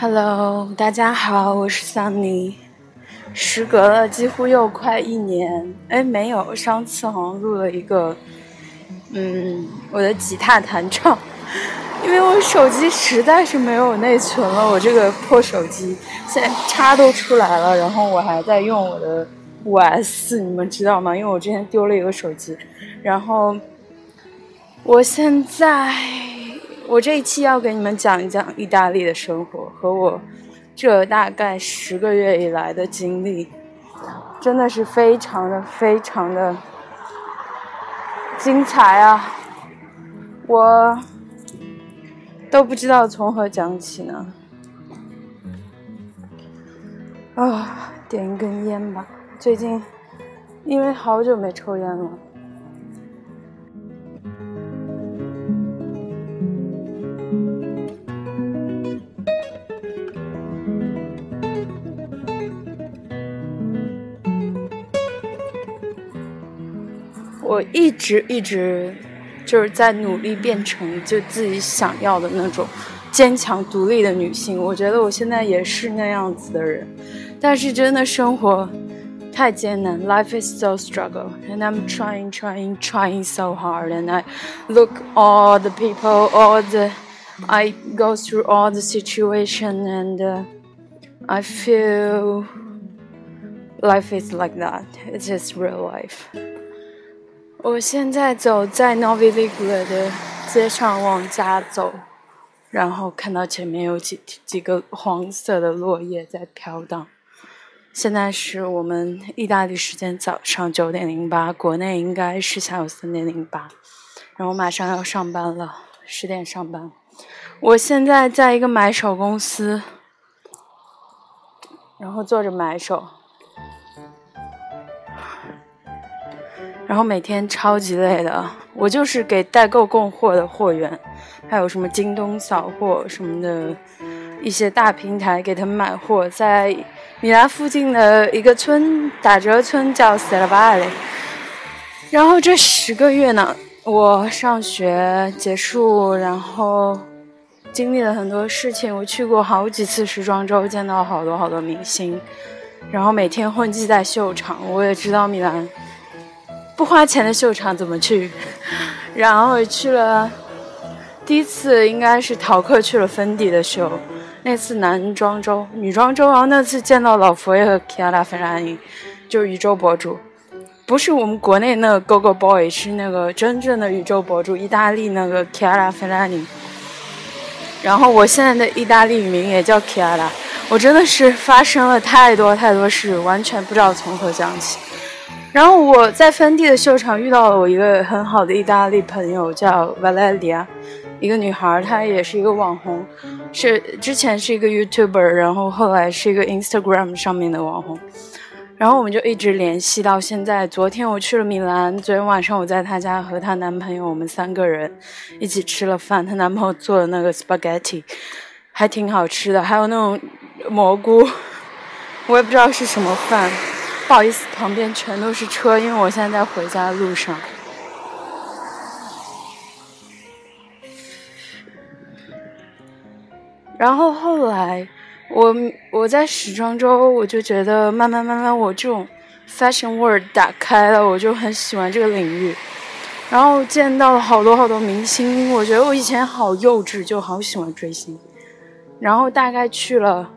Hello，大家好，我是 Sunny。时隔了几乎又快一年，哎，没有，上次好像录了一个，嗯，我的吉他弹唱，因为我手机实在是没有内存了，我这个破手机现在叉都出来了，然后我还在用我的五 S，你们知道吗？因为我之前丢了一个手机，然后我现在。我这一期要给你们讲一讲意大利的生活和我这大概十个月以来的经历，真的是非常的非常的精彩啊！我都不知道从何讲起呢。啊，点一根烟吧。最近因为好久没抽烟了。我一直一直就是在努力变成就自己想要的那种坚强独立的女性。我觉得我现在也是那样子的人，但是真的生活太艰难，Life is so struggle, and I'm trying, trying, trying so hard. And I look all the people, all the I go through all the situation, and uh, I feel life is like that. It's just real life. 我现在走在 Novi Ligure 的街上往家走，然后看到前面有几几个黄色的落叶在飘荡。现在是我们意大利时间早上九点零八，国内应该是下午三点零八。然后马上要上班了，十点上班。我现在在一个买手公司，然后做着买手。然后每天超级累的，我就是给代购供货的货源，还有什么京东扫货什么的，一些大平台给他们买货，在米兰附近的一个村打折村叫 s e l v a l 然后这十个月呢，我上学结束，然后经历了很多事情，我去过好几次时装周，见到好多好多明星，然后每天混迹在秀场，我也知道米兰。不花钱的秀场怎么去？然后去了，第一次应该是逃课去了芬迪的秀，那次男装周、女装周，然后那次见到老佛爷和 Chiara Ferragni，就是宇宙博主，不是我们国内那个 Gogo Boy，是那个真正的宇宙博主，意大利那个 Chiara Ferragni。然后我现在的意大利名也叫 Chiara，我真的是发生了太多太多事，完全不知道从何讲起。然后我在芬迪的秀场遇到了我一个很好的意大利朋友，叫 Valeria，一个女孩，她也是一个网红，是之前是一个 YouTuber，然后后来是一个 Instagram 上面的网红，然后我们就一直联系到现在。昨天我去了米兰，昨天晚上我在她家和她男朋友，我们三个人一起吃了饭，她男朋友做的那个 spaghetti 还挺好吃的，还有那种蘑菇，我也不知道是什么饭。不好意思，旁边全都是车，因为我现在在回家的路上。然后后来，我我在时装周，我就觉得慢慢慢慢，我这种 fashion world 打开了，我就很喜欢这个领域。然后见到了好多好多明星，我觉得我以前好幼稚，就好喜欢追星。然后大概去了。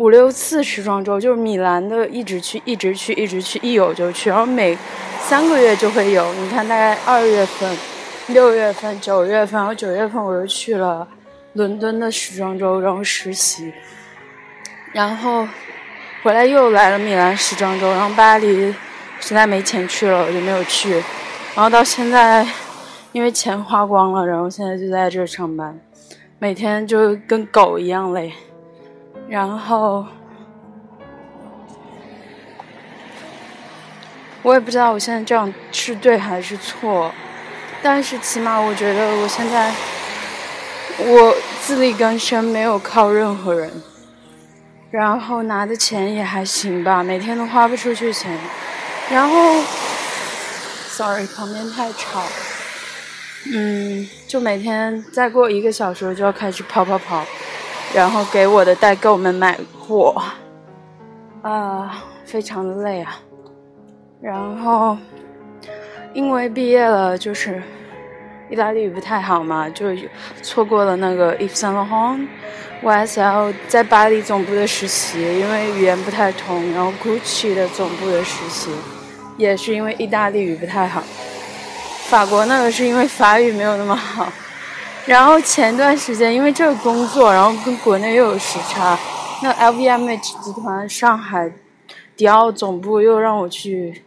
五六次时装周，就是米兰的，一直去，一直去，一直去，一有就去，然后每三个月就会有。你看，大概二月份、六月份、九月份，然后九月份我又去了伦敦的时装周，然后实习，然后回来又来了米兰时装周，然后巴黎实在没钱去了，我就没有去。然后到现在，因为钱花光了，然后现在就在这上班，每天就跟狗一样累。然后，我也不知道我现在这样是对还是错，但是起码我觉得我现在我自力更生，没有靠任何人，然后拿的钱也还行吧，每天都花不出去钱，然后，sorry，旁边太吵，嗯，就每天再过一个小时就要开始跑跑跑。然后给我的代购们买货，啊，非常的累啊。然后因为毕业了，就是意大利语不太好嘛，就错过了那个 Yves Saint Laurent YSL 在巴黎总部的实习，因为语言不太通。然后 Gucci 的总部的实习，也是因为意大利语不太好。法国那个是因为法语没有那么好。然后前段时间因为这个工作，然后跟国内又有时差，那 LVMH 集团上海迪奥总部又让我去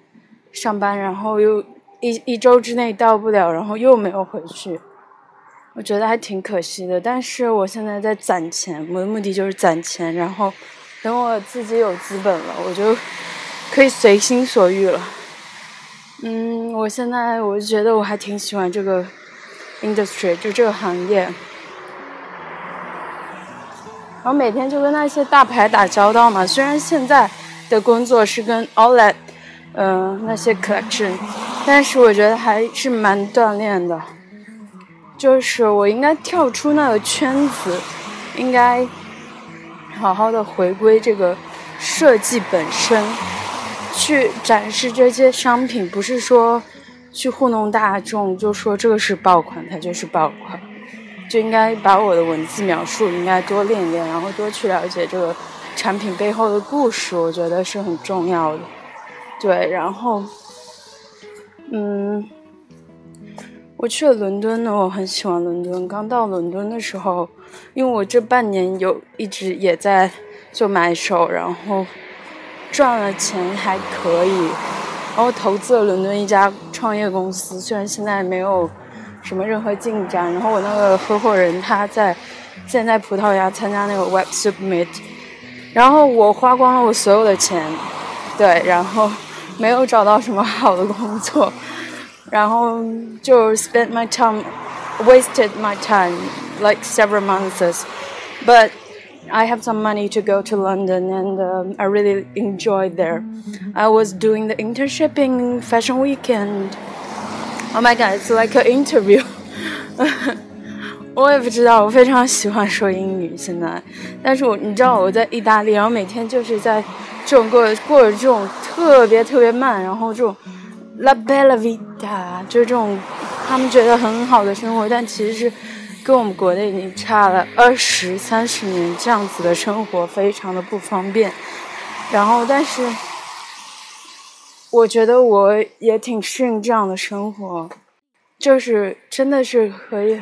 上班，然后又一一周之内到不了，然后又没有回去，我觉得还挺可惜的。但是我现在在攒钱，我的目的就是攒钱，然后等我自己有资本了，我就可以随心所欲了。嗯，我现在我就觉得我还挺喜欢这个。Industry 就这个行业，然后每天就跟那些大牌打交道嘛。虽然现在的工作是跟 Outlet，嗯，那些 collection，但是我觉得还是蛮锻炼的。就是我应该跳出那个圈子，应该好好的回归这个设计本身，去展示这些商品，不是说。去糊弄大众，就说这个是爆款，它就是爆款，就应该把我的文字描述应该多练一练，然后多去了解这个产品背后的故事，我觉得是很重要的。对，然后，嗯，我去了伦敦呢，我很喜欢伦敦。刚到伦敦的时候，因为我这半年有一直也在做买手，然后赚了钱还可以。然后投资了伦敦一家创业公司，虽然现在没有什么任何进展。然后我那个合伙人他在现在葡萄牙参加那个 Web Summit，然后我花光了我所有的钱，对，然后没有找到什么好的工作，然后就 spent my time，wasted my time like several months，but I have some money to go to London and um, I really enjoyed there. I was doing the internship in Fashion Week and oh my god, it's like an interview. 我也不知道，我非常喜欢说英语现在，但是我你知道我在意大利，然后每天就是在这种过过着这种特别特别慢，然后这种 la bella vita，就是这种他们觉得很好的生活，但其实是。 跟我们国内已经差了二十三十年，这样子的生活非常的不方便。然后，但是我觉得我也挺适应这样的生活，就是真的是可以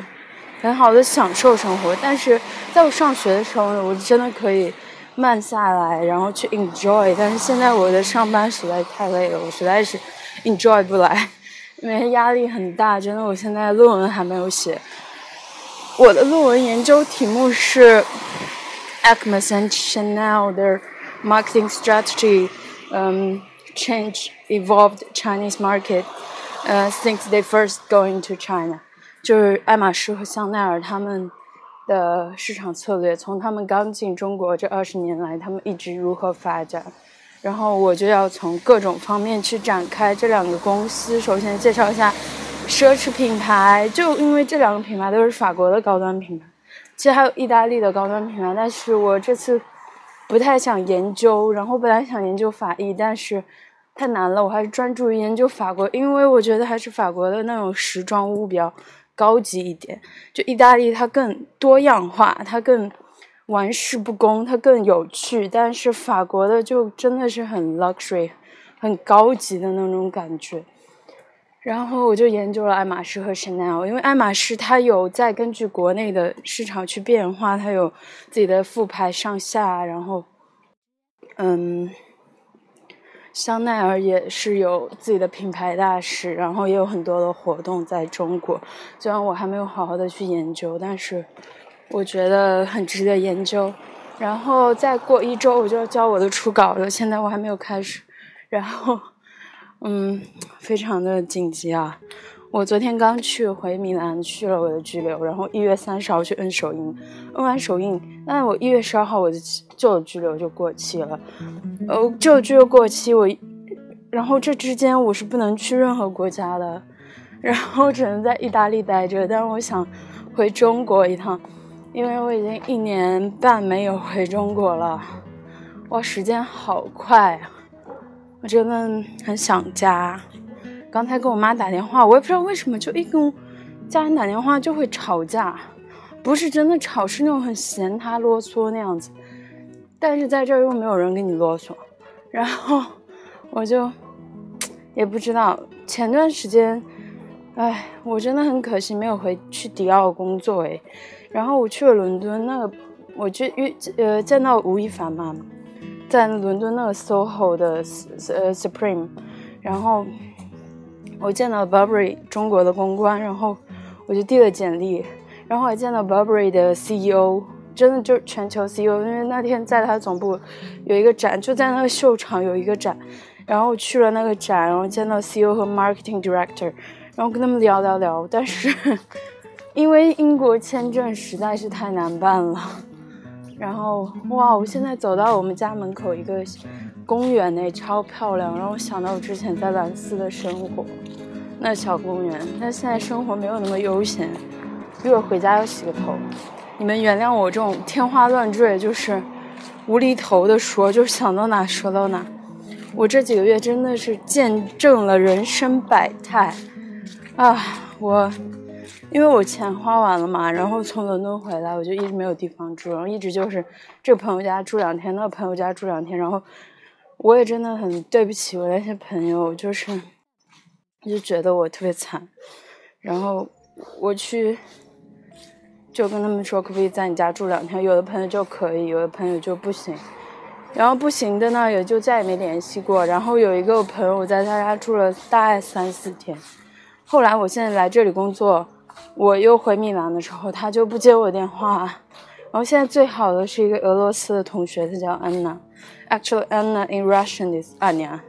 很好的享受生活。但是在我上学的时候，我真的可以慢下来，然后去 enjoy。但是现在我的上班实在太累了，我实在是 enjoy 不来，因为压力很大。真的，我现在论文还没有写。我的论文研究题目是 Acmas and Chanel their marketing strategy um, change evolved Chinese market uh, since they first going to China，就是爱马仕和香奈儿他们的市场策略，从他们刚进中国这二十年来，他们一直如何发展。然后我就要从各种方面去展开这两个公司。首先介绍一下。奢侈品牌，就因为这两个品牌都是法国的高端品牌，其实还有意大利的高端品牌，但是我这次不太想研究，然后本来想研究法意，但是太难了，我还是专注于研究法国，因为我觉得还是法国的那种时装屋比较高级一点，就意大利它更多样化，它更玩世不恭，它更有趣，但是法国的就真的是很 luxury，很高级的那种感觉。然后我就研究了爱马仕和 Chanel，因为爱马仕它有在根据国内的市场去变化，它有自己的副牌上下，然后，嗯，香奈儿也是有自己的品牌大使，然后也有很多的活动在中国。虽然我还没有好好的去研究，但是我觉得很值得研究。然后再过一周我就要交我的初稿了，现在我还没有开始。然后。嗯，非常的紧急啊！我昨天刚去回米兰去了我的居留，然后一月三十号去摁手印，摁完手印，那我一月十二号我的旧拘留就过期了，呃，旧居留过期，我，然后这之间我是不能去任何国家的，然后只能在意大利待着，但是我想回中国一趟，因为我已经一年半没有回中国了，哇，时间好快啊！我真的很想家。刚才跟我妈打电话，我也不知道为什么，就一跟家人打电话就会吵架，不是真的吵，是那种很嫌他啰嗦那样子。但是在这儿又没有人跟你啰嗦，然后我就也不知道。前段时间，哎，我真的很可惜没有回去迪奥工作哎。然后我去了伦敦，那个我就遇呃见到吴亦凡嘛，在伦敦那个 SOHO 的呃 Supreme，然后我见到 Burberry 中国的公关，然后我就递了简历，然后还见到 Burberry 的 CEO，真的就全球 CEO，因为那天在他总部有一个展，就在那个秀场有一个展，然后我去了那个展，然后见到 CEO 和 Marketing Director，然后跟他们聊聊聊，但是。因为英国签证实在是太难办了，然后哇，我现在走到我们家门口一个公园内，超漂亮，让我想到我之前在兰斯的生活，那小公园。但现在生活没有那么悠闲，一会儿回家要洗个头。你们原谅我这种天花乱坠，就是无厘头的说，就想到哪说到哪。我这几个月真的是见证了人生百态啊，我。因为我钱花完了嘛，然后从伦敦回来，我就一直没有地方住，然后一直就是这个朋友家住两天，那个朋友家住两天，然后我也真的很对不起我那些朋友，就是就觉得我特别惨，然后我去就跟他们说可不可以在你家住两天，有的朋友就可以，有的朋友就不行，然后不行的呢也就再也没联系过，然后有一个朋友我在他家住了大概三四天，后来我现在来这里工作。我又回米兰的时候，他就不接我电话。然后现在最好的是一个俄罗斯的同学，他叫安娜。Actually, Anna in Russian is Anya。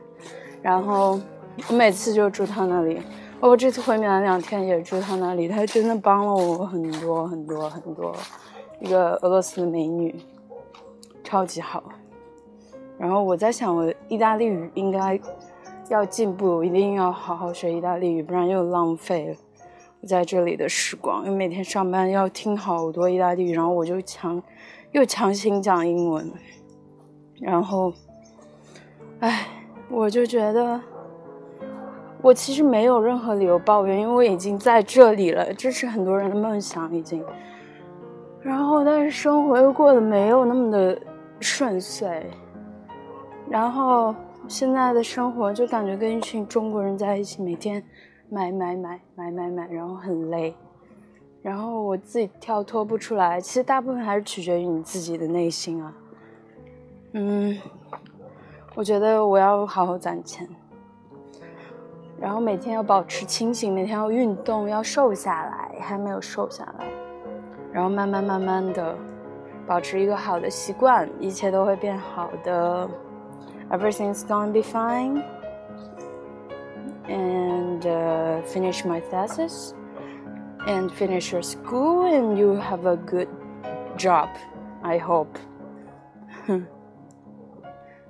然后我每次就住他那里，包括这次回米兰两天也住他那里。他真的帮了我很多很多很多。一个俄罗斯的美女，超级好。然后我在想，我意大利语应该要进步，一定要好好学意大利语，不然又浪费了。在这里的时光，因为每天上班要听好多意大利语，然后我就强又强行讲英文，然后，唉，我就觉得我其实没有任何理由抱怨，因为我已经在这里了，这是很多人的梦想已经。然后，但是生活又过得没有那么的顺遂，然后现在的生活就感觉跟一群中国人在一起，每天。买买买买买买，然后很累，然后我自己跳脱不出来。其实大部分还是取决于你自己的内心啊。嗯，我觉得我要好好攒钱，然后每天要保持清醒，每天要运动，要瘦下来，还没有瘦下来，然后慢慢慢慢的保持一个好的习惯，一切都会变好的。Everything's gonna be fine. and uh, finish my thesis and finish your school and you have a good job i hope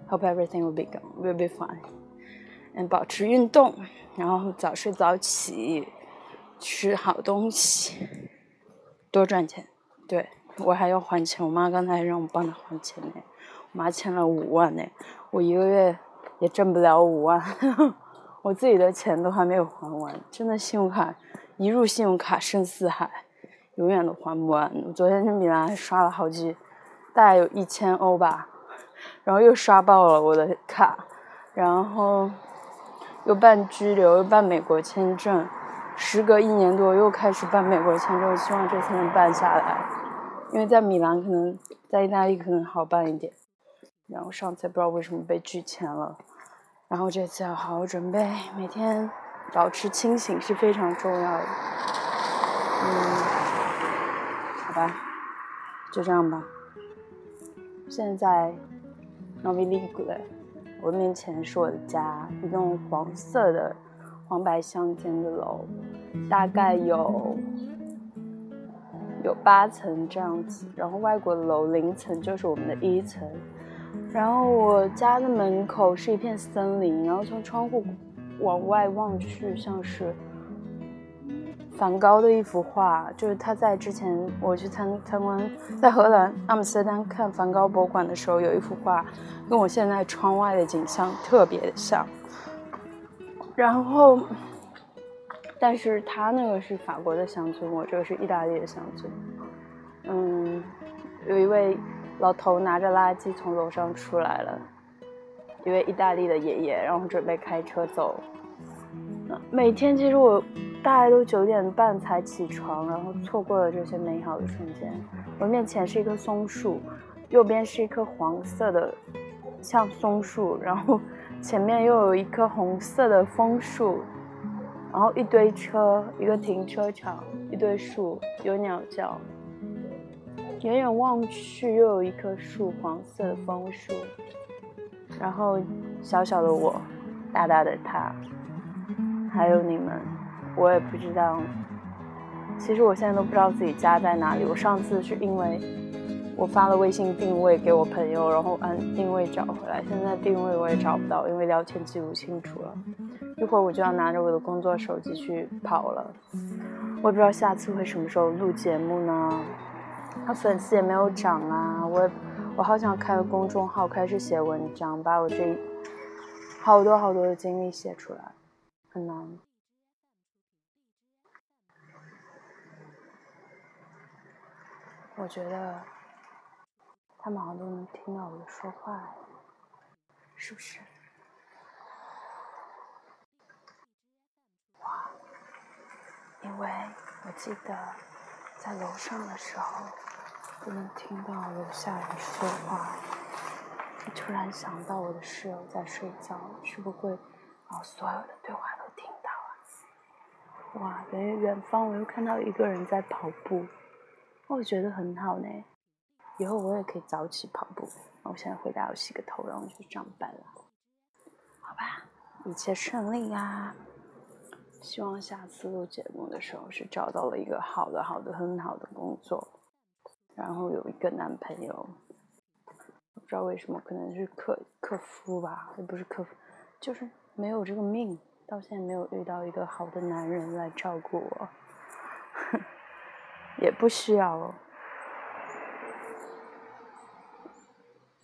hope everything will be will be fine and 保持运动然后早睡早起吃好东西多赚钱对我还要还钱我妈刚才让我帮她还钱呢我妈欠了五万呢我一个月也挣不了五万 我自己的钱都还没有还完，真的信用卡一入信用卡深似海，永远都还不完。我昨天去米兰还刷了好几，大概有一千欧吧，然后又刷爆了我的卡，然后又办居留，又办美国签证，时隔一年多又开始办美国签证，希望这次能办下来，因为在米兰可能在意大利可能好办一点，然后上次不知道为什么被拒签了。然后这次要好好准备，每天保持清醒是非常重要的。嗯，好吧，就这样吧。现在 Novi Ligure，我面前是我的家，一栋黄色的黄白相间的楼，大概有有八层这样子。然后外国的楼零层就是我们的一层。然后我家的门口是一片森林，然后从窗户往外望去，像是梵高的一幅画，就是他在之前我去参参观在荷兰阿姆斯特丹看梵高博物馆的时候，有一幅画跟我现在窗外的景象特别的像。然后，但是他那个是法国的乡村，我这个是意大利的乡村。嗯，有一位老头拿着垃圾从楼上出来了，一位意大利的爷爷，然后准备开车走。每天其实我大概都九点半才起床，然后错过了这些美好的瞬间。我面前是一棵松树，右边是一棵黄色的像松树，然后前面又有一棵红色的枫树，然后一堆车，一个停车场，一堆树，有鸟叫。远远望去，又有一棵树，黄色的枫树，然后小小的我，大大的他。还有你们，我也不知道。其实我现在都不知道自己家在哪里。我上次是因为我发了微信定位给我朋友，然后按定位找回来。现在定位我也找不到，因为聊天记录清楚了。一会儿我就要拿着我的工作手机去跑了。我也不知道下次会什么时候录节目呢？他粉丝也没有涨啊。我我好想开个公众号，开始写文章，把我这好多好多的经历写出来。很难。我觉得他们好像都能听到我的说话，是不是？哇！因为我记得在楼上的时候不能听到楼下人说话，我突然想到我的室友在睡觉，是不会把所有的对话都听到啊。哇，远远方我又看到一个人在跑步，我觉得很好呢。以后我也可以早起跑步。我现在回家要洗个头，然后去上班了。好吧，一切顺利呀。希望下次录节目的时候是找到了一个好的、好的、很好的工作，然后有一个男朋友。不知道为什么，可能是克克夫吧，也不是克夫，就是没有这个命。到现在没有遇到一个好的男人来照顾我，也不需要。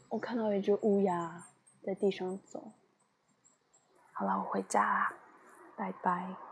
我看到一只乌鸦在地上走。好了，我回家啦，拜拜。